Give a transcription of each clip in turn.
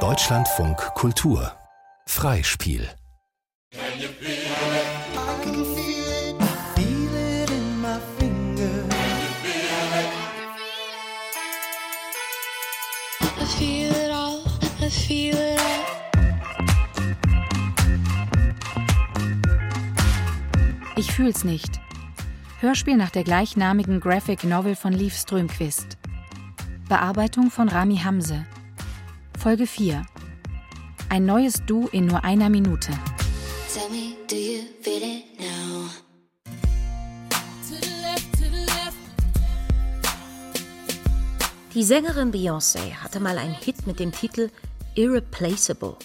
Deutschlandfunk Kultur Freispiel Ich fühl's nicht. Hörspiel nach der gleichnamigen Graphic Novel von Liv Strömquist. Bearbeitung von Rami Hamse. Folge 4. Ein neues Du in nur einer Minute. Die Sängerin Beyoncé hatte mal einen Hit mit dem Titel Irreplaceable.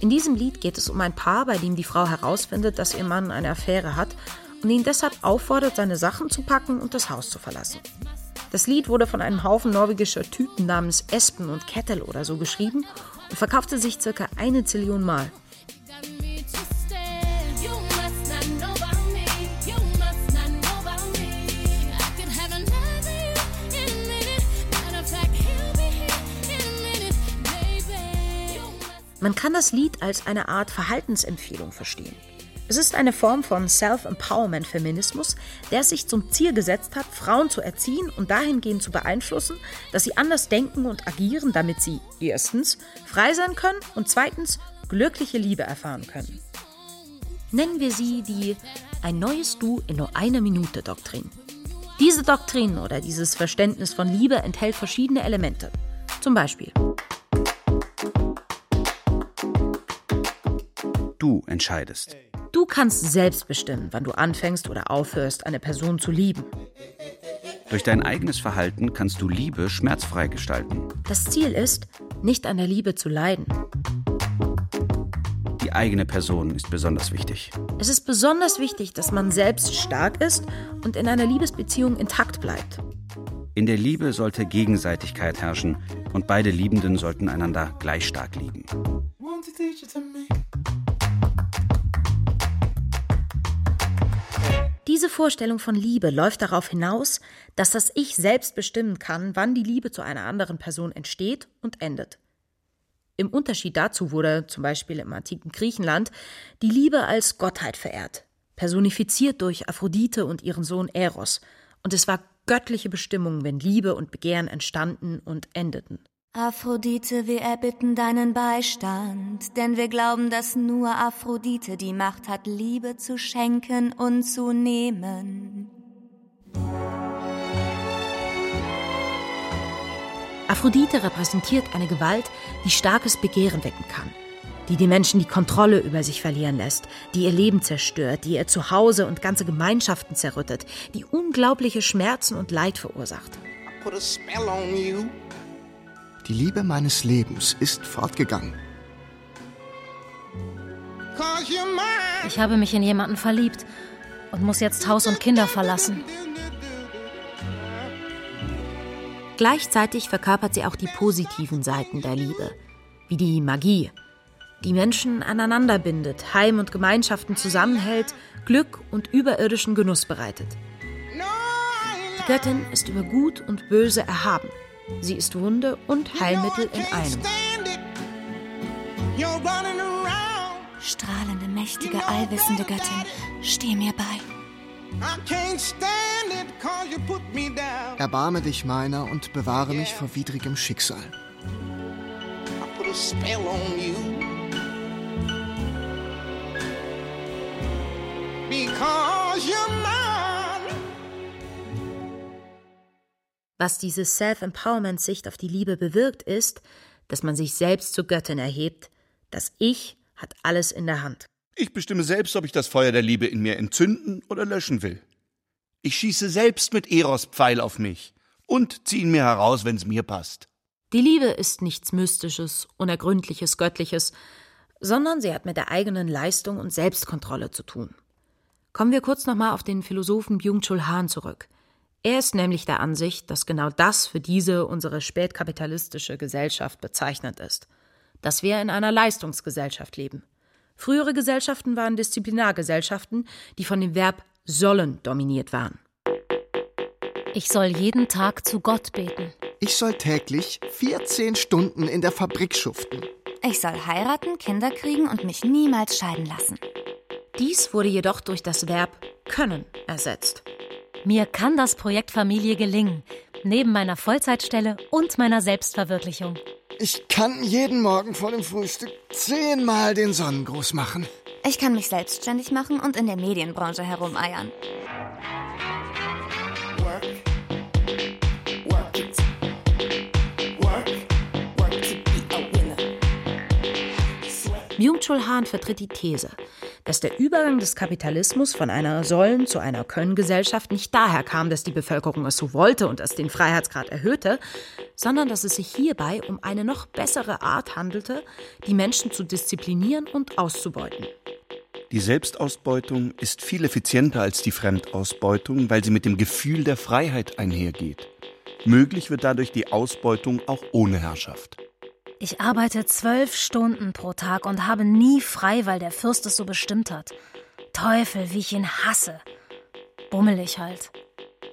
In diesem Lied geht es um ein Paar, bei dem die Frau herausfindet, dass ihr Mann eine Affäre hat und ihn deshalb auffordert, seine Sachen zu packen und das Haus zu verlassen. Das Lied wurde von einem Haufen norwegischer Typen namens Espen und Kettel oder so geschrieben und verkaufte sich circa eine Zillion Mal. Man kann das Lied als eine Art Verhaltensempfehlung verstehen. Es ist eine Form von Self-Empowerment-Feminismus, der sich zum Ziel gesetzt hat, Frauen zu erziehen und dahingehend zu beeinflussen, dass sie anders denken und agieren, damit sie erstens frei sein können und zweitens glückliche Liebe erfahren können. Nennen wir sie die Ein neues Du in nur einer Minute Doktrin. Diese Doktrin oder dieses Verständnis von Liebe enthält verschiedene Elemente. Zum Beispiel Du entscheidest. Du kannst selbst bestimmen, wann du anfängst oder aufhörst, eine Person zu lieben. Durch dein eigenes Verhalten kannst du Liebe schmerzfrei gestalten. Das Ziel ist, nicht an der Liebe zu leiden. Die eigene Person ist besonders wichtig. Es ist besonders wichtig, dass man selbst stark ist und in einer Liebesbeziehung intakt bleibt. In der Liebe sollte Gegenseitigkeit herrschen und beide Liebenden sollten einander gleich stark lieben. Diese Vorstellung von Liebe läuft darauf hinaus, dass das Ich selbst bestimmen kann, wann die Liebe zu einer anderen Person entsteht und endet. Im Unterschied dazu wurde zum Beispiel im antiken Griechenland die Liebe als Gottheit verehrt, personifiziert durch Aphrodite und ihren Sohn Eros, und es war göttliche Bestimmung, wenn Liebe und Begehren entstanden und endeten. Aphrodite, wir erbitten deinen Beistand, denn wir glauben, dass nur Aphrodite die Macht hat, Liebe zu schenken und zu nehmen. Aphrodite repräsentiert eine Gewalt, die starkes Begehren wecken kann, die die Menschen die Kontrolle über sich verlieren lässt, die ihr Leben zerstört, die ihr Zuhause und ganze Gemeinschaften zerrüttet, die unglaubliche Schmerzen und Leid verursacht. I put a spell on you. Die Liebe meines Lebens ist fortgegangen. Ich habe mich in jemanden verliebt und muss jetzt Haus und Kinder verlassen. Gleichzeitig verkörpert sie auch die positiven Seiten der Liebe, wie die Magie, die Menschen aneinander bindet, Heim und Gemeinschaften zusammenhält, Glück und überirdischen Genuss bereitet. Die Göttin ist über Gut und Böse erhaben. Sie ist Wunde und Heilmittel in einem. Strahlende, mächtige, allwissende Göttin, steh mir bei. Erbarme dich meiner und bewahre mich vor widrigem Schicksal. Because you're Was diese Self-Empowerment-Sicht auf die Liebe bewirkt, ist, dass man sich selbst zur Göttin erhebt. Das Ich hat alles in der Hand. Ich bestimme selbst, ob ich das Feuer der Liebe in mir entzünden oder löschen will. Ich schieße selbst mit Eros Pfeil auf mich und ziehe ihn mir heraus, wenn es mir passt. Die Liebe ist nichts Mystisches, Unergründliches, Göttliches, sondern sie hat mit der eigenen Leistung und Selbstkontrolle zu tun. Kommen wir kurz nochmal auf den Philosophen Byung-Chul Han zurück. Er ist nämlich der Ansicht, dass genau das für diese unsere spätkapitalistische Gesellschaft bezeichnend ist, dass wir in einer Leistungsgesellschaft leben. Frühere Gesellschaften waren Disziplinargesellschaften, die von dem Verb sollen dominiert waren. Ich soll jeden Tag zu Gott beten. Ich soll täglich 14 Stunden in der Fabrik schuften. Ich soll heiraten, Kinder kriegen und mich niemals scheiden lassen. Dies wurde jedoch durch das Verb können ersetzt. Mir kann das Projekt Familie gelingen, neben meiner Vollzeitstelle und meiner Selbstverwirklichung. Ich kann jeden Morgen vor dem Frühstück zehnmal den Sonnengruß machen. Ich kann mich selbstständig machen und in der Medienbranche herumeiern. Byung-Chul Han vertritt die These, dass der Übergang des Kapitalismus von einer Sollen- zu einer Können-Gesellschaft nicht daher kam, dass die Bevölkerung es so wollte und es den Freiheitsgrad erhöhte, sondern dass es sich hierbei um eine noch bessere Art handelte, die Menschen zu disziplinieren und auszubeuten. Die Selbstausbeutung ist viel effizienter als die Fremdausbeutung, weil sie mit dem Gefühl der Freiheit einhergeht. Möglich wird dadurch die Ausbeutung auch ohne Herrschaft. Ich arbeite zwölf Stunden pro Tag und habe nie frei, weil der Fürst es so bestimmt hat. Teufel, wie ich ihn hasse. Bummelig halt.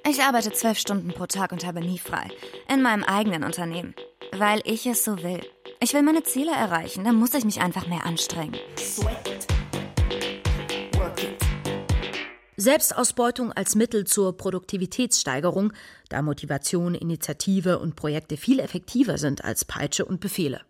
Ich arbeite zwölf Stunden pro Tag und habe nie frei. In meinem eigenen Unternehmen. Weil ich es so will. Ich will meine Ziele erreichen, dann muss ich mich einfach mehr anstrengen. Selbstausbeutung als Mittel zur Produktivitätssteigerung, da Motivation, Initiative und Projekte viel effektiver sind als Peitsche und Befehle.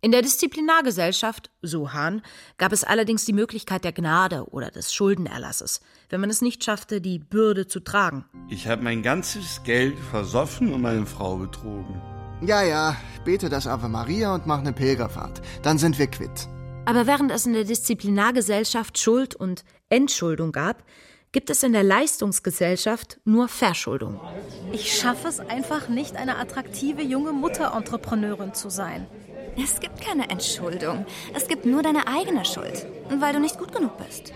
In der Disziplinargesellschaft, so Hahn, gab es allerdings die Möglichkeit der Gnade oder des Schuldenerlasses, wenn man es nicht schaffte, die Bürde zu tragen. Ich habe mein ganzes Geld versoffen und meine Frau betrogen. Ja, ja, bete das Ave Maria und mach eine Pilgerfahrt. Dann sind wir quitt. Aber während es in der Disziplinargesellschaft Schuld und Entschuldung gab, gibt es in der Leistungsgesellschaft nur Verschuldung. Ich schaffe es einfach nicht, eine attraktive junge Mutter-Entrepreneurin zu sein. Es gibt keine Entschuldung. Es gibt nur deine eigene Schuld, weil du nicht gut genug bist.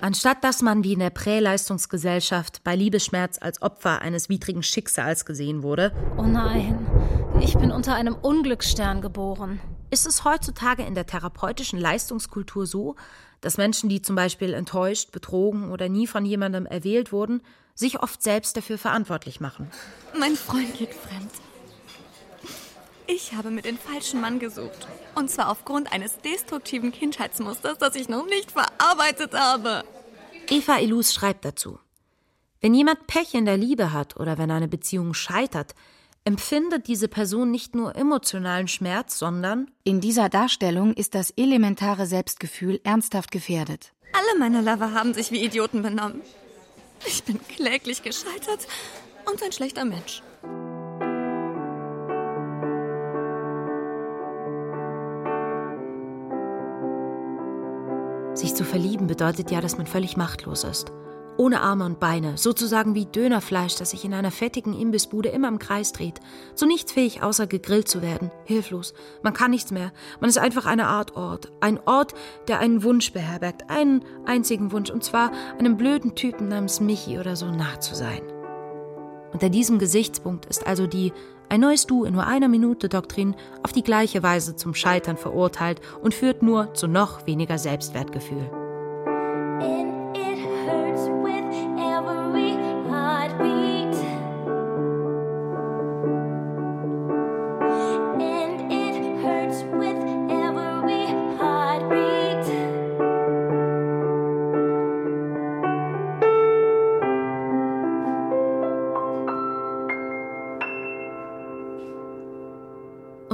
Anstatt dass man wie in der Präleistungsgesellschaft bei Liebesschmerz als Opfer eines widrigen Schicksals gesehen wurde. Oh nein, ich bin unter einem Unglücksstern geboren. Ist es heutzutage in der therapeutischen Leistungskultur so, dass Menschen, die zum Beispiel enttäuscht, betrogen oder nie von jemandem erwählt wurden, sich oft selbst dafür verantwortlich machen? Mein Freund geht fremd. Ich habe mir den falschen Mann gesucht. Und zwar aufgrund eines destruktiven Kindheitsmusters, das ich noch nicht verarbeitet habe. Eva Ilus schreibt dazu. Wenn jemand Pech in der Liebe hat oder wenn eine Beziehung scheitert, empfindet diese Person nicht nur emotionalen Schmerz, sondern in dieser Darstellung ist das elementare Selbstgefühl ernsthaft gefährdet. Alle meine Lover haben sich wie Idioten benommen. Ich bin kläglich gescheitert und ein schlechter Mensch. Sich zu verlieben bedeutet ja, dass man völlig machtlos ist. Ohne Arme und Beine, sozusagen wie Dönerfleisch, das sich in einer fettigen Imbissbude immer im Kreis dreht. Zu nichts fähig, außer gegrillt zu werden. Hilflos. Man kann nichts mehr. Man ist einfach eine Art Ort. Ein Ort, der einen Wunsch beherbergt. Einen einzigen Wunsch. Und zwar einem blöden Typen namens Michi oder so nah zu sein. Unter diesem Gesichtspunkt ist also die ein neues Du in nur einer Minute Doktrin auf die gleiche Weise zum Scheitern verurteilt und führt nur zu noch weniger Selbstwertgefühl.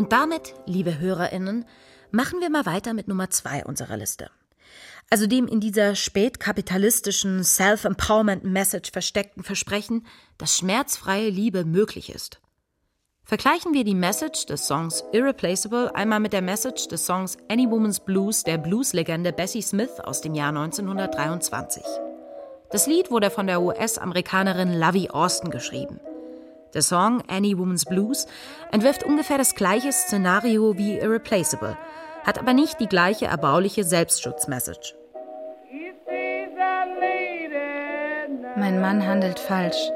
Und damit, liebe Hörerinnen, machen wir mal weiter mit Nummer zwei unserer Liste. Also dem in dieser spätkapitalistischen Self-Empowerment-Message versteckten Versprechen, dass schmerzfreie Liebe möglich ist. Vergleichen wir die Message des Songs Irreplaceable einmal mit der Message des Songs Any Woman's Blues der Blueslegende Bessie Smith aus dem Jahr 1923. Das Lied wurde von der US-Amerikanerin Lovie Austin geschrieben. Der Song Any Woman's Blues entwirft ungefähr das gleiche Szenario wie Irreplaceable, hat aber nicht die gleiche erbauliche Selbstschutzmessage. Mein Mann handelt falsch.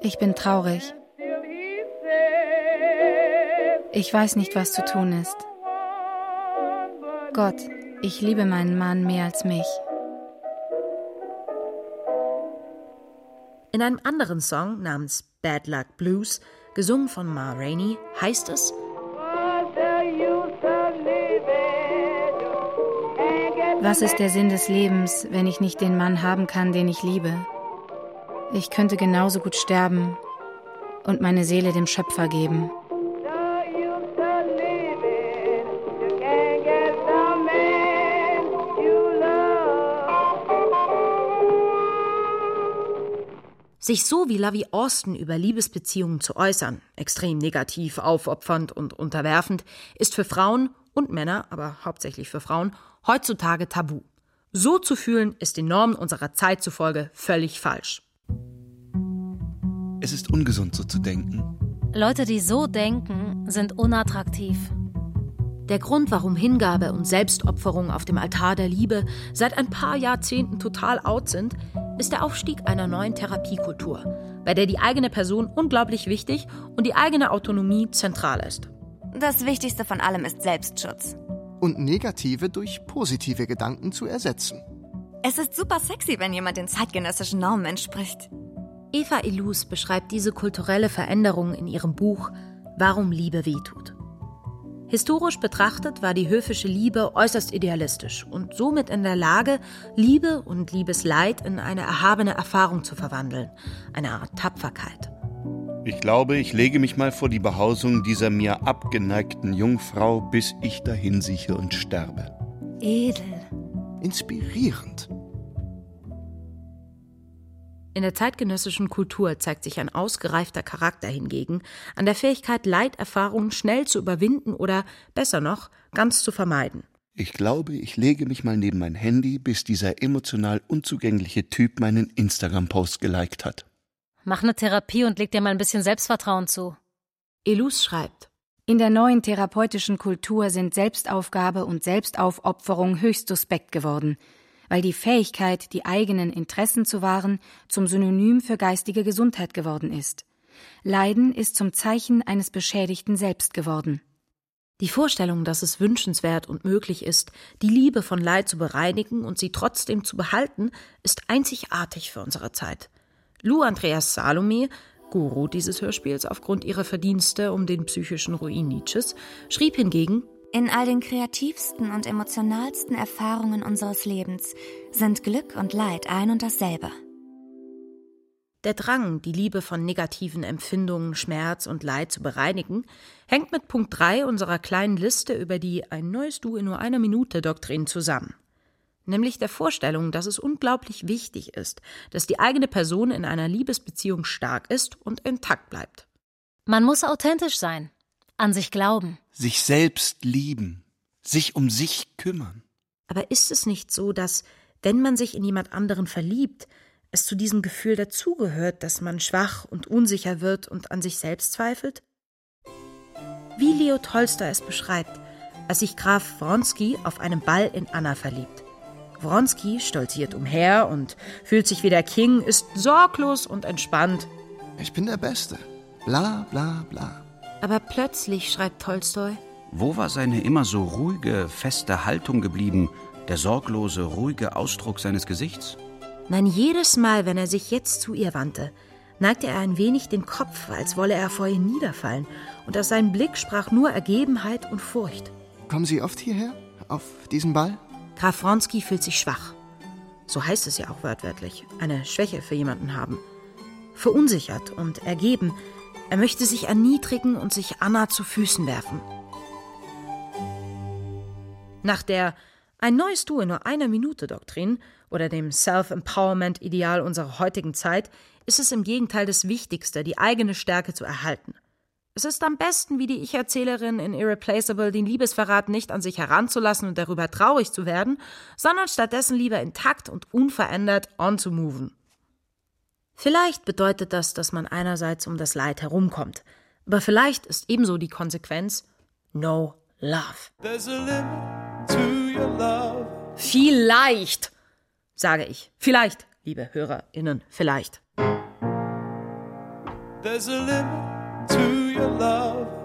Ich bin traurig. Ich weiß nicht, was zu tun ist. Gott, ich liebe meinen Mann mehr als mich. In einem anderen Song namens Bad Luck Blues, gesungen von Ma Rainey, heißt es Was ist der Sinn des Lebens, wenn ich nicht den Mann haben kann, den ich liebe? Ich könnte genauso gut sterben und meine Seele dem Schöpfer geben. Sich so wie Lovey Austin über Liebesbeziehungen zu äußern, extrem negativ, aufopfernd und unterwerfend, ist für Frauen und Männer, aber hauptsächlich für Frauen, heutzutage tabu. So zu fühlen, ist den Normen unserer Zeit zufolge völlig falsch. Es ist ungesund, so zu denken. Leute, die so denken, sind unattraktiv. Der Grund, warum Hingabe und Selbstopferung auf dem Altar der Liebe seit ein paar Jahrzehnten total out sind, ist der Aufstieg einer neuen Therapiekultur, bei der die eigene Person unglaublich wichtig und die eigene Autonomie zentral ist. Das Wichtigste von allem ist Selbstschutz. Und negative durch positive Gedanken zu ersetzen. Es ist super sexy, wenn jemand den zeitgenössischen Normen entspricht. Eva Illus beschreibt diese kulturelle Veränderung in ihrem Buch Warum Liebe wehtut. Historisch betrachtet war die höfische Liebe äußerst idealistisch und somit in der Lage, Liebe und Liebesleid in eine erhabene Erfahrung zu verwandeln, eine Art Tapferkeit. Ich glaube, ich lege mich mal vor die Behausung dieser mir abgeneigten Jungfrau, bis ich dahin sieche und sterbe. Edel. Inspirierend. In der zeitgenössischen Kultur zeigt sich ein ausgereifter Charakter hingegen an der Fähigkeit, Leiterfahrungen schnell zu überwinden oder, besser noch, ganz zu vermeiden. Ich glaube, ich lege mich mal neben mein Handy, bis dieser emotional unzugängliche Typ meinen Instagram-Post geliked hat. Mach eine Therapie und leg dir mal ein bisschen Selbstvertrauen zu. Elus schreibt, In der neuen therapeutischen Kultur sind Selbstaufgabe und Selbstaufopferung höchst suspekt geworden, weil die Fähigkeit, die eigenen Interessen zu wahren, zum Synonym für geistige Gesundheit geworden ist. Leiden ist zum Zeichen eines beschädigten Selbst geworden. Die Vorstellung, dass es wünschenswert und möglich ist, die Liebe von Leid zu bereinigen und sie trotzdem zu behalten, ist einzigartig für unsere Zeit. Lou Andreas Salome, Guru dieses Hörspiels aufgrund ihrer Verdienste um den psychischen Ruin Nietzsches, schrieb hingegen, In all den kreativsten und emotionalsten Erfahrungen unseres Lebens sind Glück und Leid ein und dasselbe. Der Drang, die Liebe von negativen Empfindungen, Schmerz und Leid zu bereinigen, hängt mit Punkt 3 unserer kleinen Liste über die Ein neues Du in nur einer Minute Doktrin zusammen. Nämlich der Vorstellung, dass es unglaublich wichtig ist, dass die eigene Person in einer Liebesbeziehung stark ist und intakt bleibt. Man muss authentisch sein, an sich glauben. Sich selbst lieben, sich um sich kümmern. Aber ist es nicht so, dass, wenn man sich in jemand anderen verliebt, es zu diesem Gefühl dazugehört, dass man schwach und unsicher wird und an sich selbst zweifelt? Wie Leo Tolstoi es beschreibt, als sich Graf Wronski auf einem Ball in Anna verliebt. Wronski stolziert umher und fühlt sich wie der King, ist sorglos und entspannt. Ich bin der Beste. Bla bla bla. Aber plötzlich, schreibt Tolstoi, Wo war seine immer so ruhige, feste Haltung geblieben, der sorglose, ruhige Ausdruck seines Gesichts? Nein, jedes Mal, wenn er sich jetzt zu ihr wandte, neigte er ein wenig den Kopf, als wolle er vor ihr niederfallen, und aus seinem Blick sprach nur Ergebenheit und Furcht. Kommen Sie oft hierher? Auf diesen Ball? Graf Wronski fühlt sich schwach. So heißt es ja auch wörtwörtlich. Eine Schwäche für jemanden haben. Verunsichert und ergeben. Er möchte sich erniedrigen und sich Anna zu Füßen werfen. Nach der Ein neues Du in nur einer Minute Doktrin oder dem Self-Empowerment-Ideal unserer heutigen Zeit ist es im Gegenteil das Wichtigste, die eigene Stärke zu erhalten. Es ist am besten, wie die Ich-Erzählerin in Irreplaceable, den Liebesverrat nicht an sich heranzulassen und darüber traurig zu werden, sondern stattdessen lieber intakt und unverändert on zu moven. Vielleicht bedeutet das, dass man einerseits um das Leid herumkommt, aber vielleicht ist ebenso die Konsequenz no love. Vielleicht, sage ich. Vielleicht, liebe HörerInnen, vielleicht. There's a limit to your love.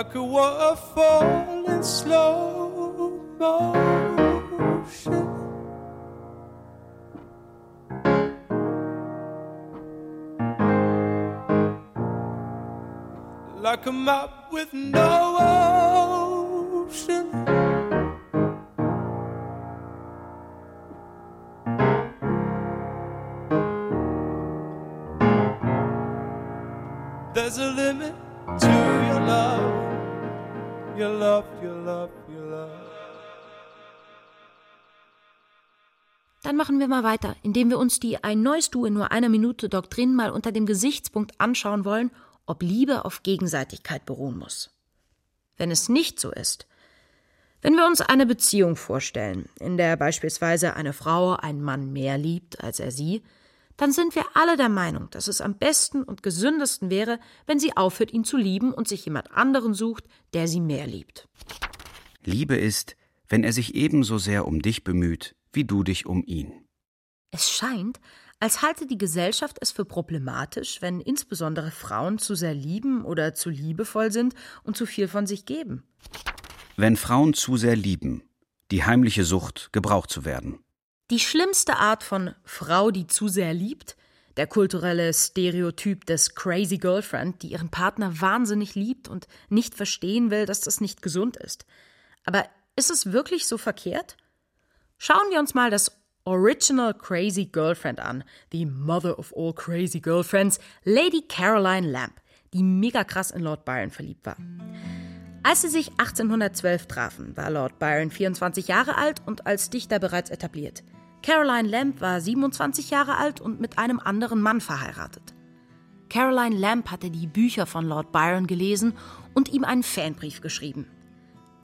Like a waterfall in slow motion. Like a map with no ocean. There's a limit Dann machen wir mal weiter, indem wir uns die Ein neues Du in nur einer Minute Doktrin mal unter dem Gesichtspunkt anschauen wollen, ob Liebe auf Gegenseitigkeit beruhen muss. Wenn es nicht so ist, wenn wir uns eine Beziehung vorstellen, in der beispielsweise eine Frau einen Mann mehr liebt als er sie, dann sind wir alle der Meinung, dass es am besten und gesündesten wäre, wenn sie aufhört, ihn zu lieben und sich jemand anderen sucht, der sie mehr liebt. Liebe ist, wenn er sich ebenso sehr um dich bemüht, wie du dich um ihn. Es scheint, als halte die Gesellschaft es für problematisch, wenn insbesondere Frauen zu sehr lieben oder zu liebevoll sind und zu viel von sich geben. Wenn Frauen zu sehr lieben, die heimliche Sucht, gebraucht zu werden. Die schlimmste Art von Frau, die zu sehr liebt, der kulturelle Stereotyp des Crazy Girlfriend, die ihren Partner wahnsinnig liebt und nicht verstehen will, dass das nicht gesund ist. Aber ist es wirklich so verkehrt? Schauen wir uns mal das Original Crazy Girlfriend an, die Mother of all Crazy Girlfriends, Lady Caroline Lamb, die mega krass in Lord Byron verliebt war. Als sie sich 1812 trafen, war Lord Byron 24 Jahre alt und als Dichter bereits etabliert. Caroline Lamb war 27 Jahre alt und mit einem anderen Mann verheiratet. Caroline Lamb hatte die Bücher von Lord Byron gelesen und ihm einen Fanbrief geschrieben.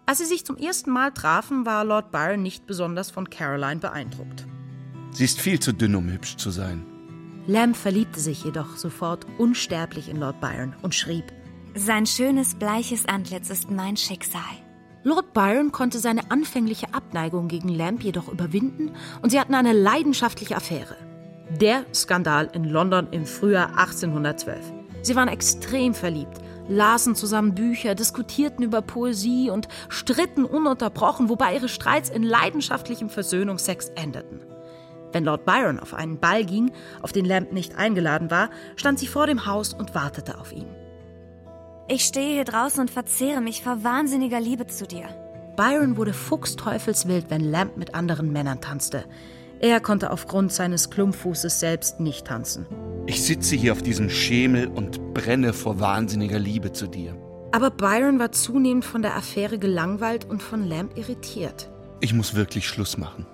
Als sie sich zum ersten Mal trafen, war Lord Byron nicht besonders von Caroline beeindruckt. Sie ist viel zu dünn, um hübsch zu sein. Lamb verliebte sich jedoch sofort unsterblich in Lord Byron und schrieb: Sein schönes, bleiches Antlitz ist mein Schicksal. Lord Byron konnte seine anfängliche Abneigung gegen Lamb jedoch überwinden und sie hatten eine leidenschaftliche Affäre. Der Skandal in London im Frühjahr 1812. Sie waren extrem verliebt, lasen zusammen Bücher, diskutierten über Poesie und stritten ununterbrochen, wobei ihre Streits in leidenschaftlichem Versöhnungsex endeten. Wenn Lord Byron auf einen Ball ging, auf den Lamb nicht eingeladen war, stand sie vor dem Haus und wartete auf ihn. Ich stehe hier draußen und verzehre mich vor wahnsinniger Liebe zu dir. Byron wurde fuchsteufelswild, wenn Lamb mit anderen Männern tanzte. Er konnte aufgrund seines Klumpfußes selbst nicht tanzen. Ich sitze hier auf diesem Schemel und brenne vor wahnsinniger Liebe zu dir. Aber Byron war zunehmend von der Affäre gelangweilt und von Lamb irritiert. Ich muss wirklich Schluss machen.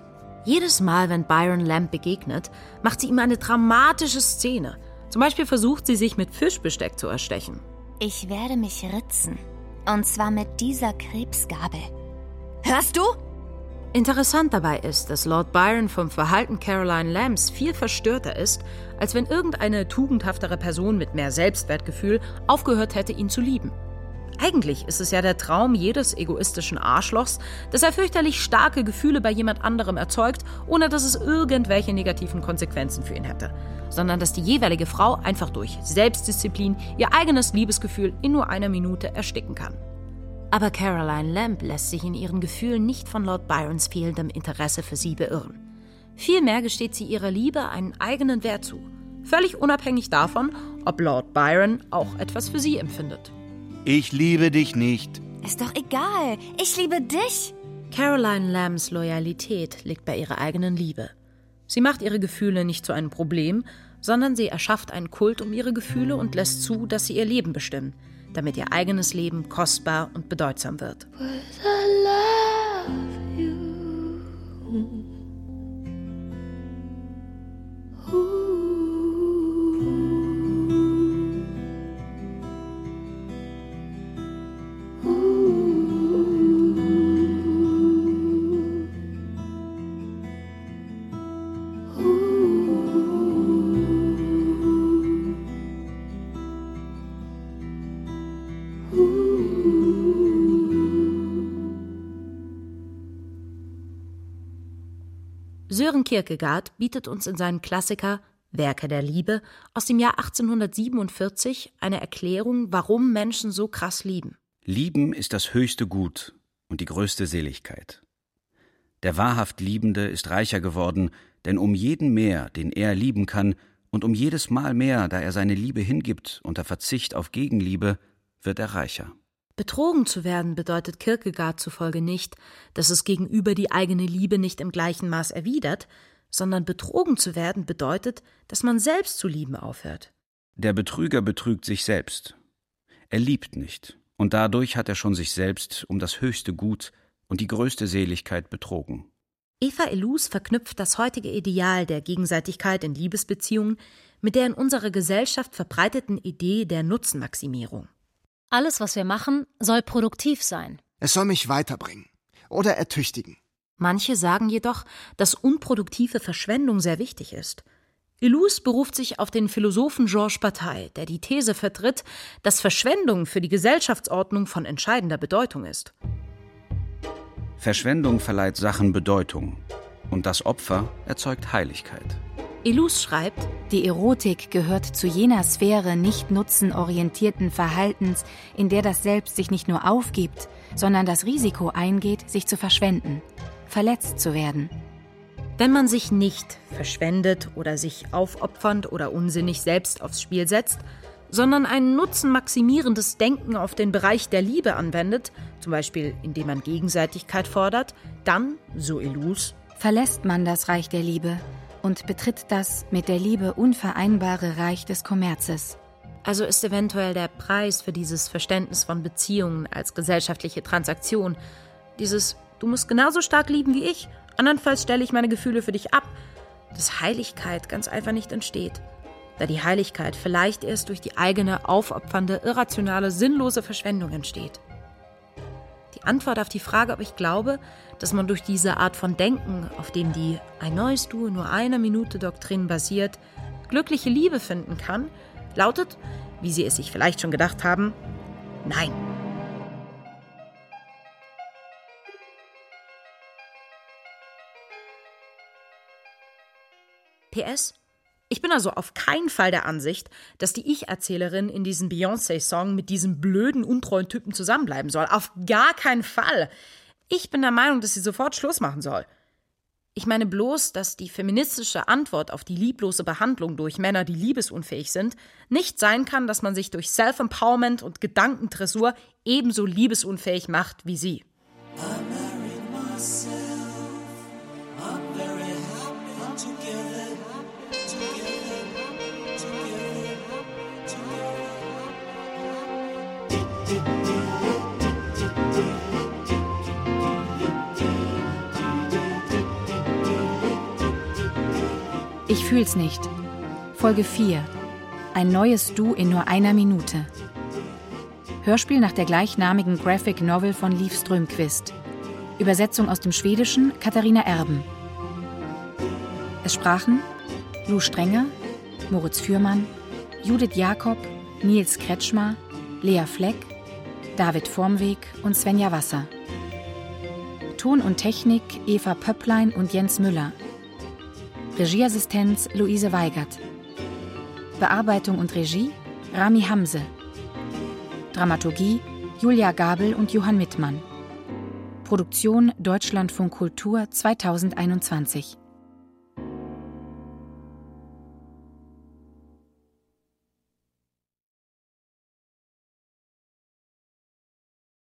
Jedes Mal, wenn Byron Lamb begegnet, macht sie ihm eine dramatische Szene. Zum Beispiel versucht sie, sich mit Fischbesteck zu erstechen. Ich werde mich ritzen. Und zwar mit dieser Krebsgabel. Hörst du? Interessant dabei ist, dass Lord Byron vom Verhalten Caroline Lambs viel verstörter ist, als wenn irgendeine tugendhaftere Person mit mehr Selbstwertgefühl aufgehört hätte, ihn zu lieben. Eigentlich ist es ja der Traum jedes egoistischen Arschlochs, dass er fürchterlich starke Gefühle bei jemand anderem erzeugt, ohne dass es irgendwelche negativen Konsequenzen für ihn hätte, sondern dass die jeweilige Frau einfach durch Selbstdisziplin ihr eigenes Liebesgefühl in nur einer Minute ersticken kann. Aber Caroline Lamb lässt sich in ihren Gefühlen nicht von Lord Byrons fehlendem Interesse für sie beirren. Vielmehr gesteht sie ihrer Liebe einen eigenen Wert zu, völlig unabhängig davon, ob Lord Byron auch etwas für sie empfindet. Ich liebe dich nicht. Ist doch egal. Ich liebe dich. Caroline Lambs Loyalität liegt bei ihrer eigenen Liebe. Sie macht ihre Gefühle nicht zu einem Problem, sondern sie erschafft einen Kult um ihre Gefühle und lässt zu, dass sie ihr Leben bestimmen, damit ihr eigenes Leben kostbar und bedeutsam wird. Sören Kierkegaard bietet uns in seinem Klassiker Werke der Liebe aus dem Jahr 1847 eine Erklärung, warum Menschen so krass lieben. Lieben ist das höchste Gut und die größte Seligkeit. Der wahrhaft Liebende ist reicher geworden, denn um jeden mehr, den er lieben kann, und um jedes Mal mehr, da er seine Liebe hingibt unter Verzicht auf Gegenliebe, wird er reicher. Betrogen zu werden bedeutet Kierkegaard zufolge nicht, dass es gegenüber die eigene Liebe nicht im gleichen Maß erwidert, sondern betrogen zu werden bedeutet, dass man selbst zu lieben aufhört. Der Betrüger betrügt sich selbst. Er liebt nicht, und dadurch hat er schon sich selbst um das höchste Gut und die größte Seligkeit betrogen. Eva Elus verknüpft das heutige Ideal der Gegenseitigkeit in Liebesbeziehungen mit der in unserer Gesellschaft verbreiteten Idee der Nutzenmaximierung. Alles, was wir machen, soll produktiv sein. Es soll mich weiterbringen oder ertüchtigen. Manche sagen jedoch, dass unproduktive Verschwendung sehr wichtig ist. Illouz beruft sich auf den Philosophen Georges Bataille, der die These vertritt, dass Verschwendung für die Gesellschaftsordnung von entscheidender Bedeutung ist. Verschwendung verleiht Sachen Bedeutung und das Opfer erzeugt Heiligkeit. Illouz schreibt, die Erotik gehört zu jener Sphäre nicht nutzenorientierten Verhaltens, in der das Selbst sich nicht nur aufgibt, sondern das Risiko eingeht, sich zu verschwenden, verletzt zu werden. Wenn man sich nicht verschwendet oder sich aufopfernd oder unsinnig selbst aufs Spiel setzt, sondern ein nutzenmaximierendes Denken auf den Bereich der Liebe anwendet, zum Beispiel indem man Gegenseitigkeit fordert, dann, so Illouz, verlässt man das Reich der Liebe und betritt das mit der Liebe unvereinbare Reich des Kommerzes. Also ist eventuell der Preis für dieses Verständnis von Beziehungen als gesellschaftliche Transaktion, dieses Du musst genauso stark lieben wie ich, andernfalls stelle ich meine Gefühle für dich ab, dass Heiligkeit ganz einfach nicht entsteht. Da die Heiligkeit vielleicht erst durch die eigene aufopfernde, irrationale, sinnlose Verschwendung entsteht. Antwort auf die Frage, ob ich glaube, dass man durch diese Art von Denken, auf dem die ein neues Du nur einer Minute Doktrin basiert, glückliche Liebe finden kann, lautet, wie Sie es sich vielleicht schon gedacht haben, nein. PS ich bin also auf keinen Fall der Ansicht, dass die Ich-Erzählerin in diesem Beyoncé-Song mit diesem blöden, untreuen Typen zusammenbleiben soll. Auf gar keinen Fall. Ich bin der Meinung, dass sie sofort Schluss machen soll. Ich meine bloß, dass die feministische Antwort auf die lieblose Behandlung durch Männer, die liebesunfähig sind, nicht sein kann, dass man sich durch Self-Empowerment und Gedankendressur ebenso liebesunfähig macht wie sie. Ich fühl's nicht. Folge 4. Ein neues Du in nur einer Minute. Hörspiel nach der gleichnamigen Graphic Novel von Liv Strömquist. Übersetzung aus dem Schwedischen Katharina Erben. Es sprachen Lou Strenger, Moritz Fürmann, Judith Jakob, Nils Kretschmer, Lea Fleck, David Vormweg und Svenja Wasser. Ton und Technik Eva Pöpplein und Jens Müller. Regieassistenz Luise Weigert. Bearbeitung und Regie Rami Hamse. Dramaturgie Julia Gabel und Johann Mittmann. Produktion Deutschlandfunk Kultur 2021.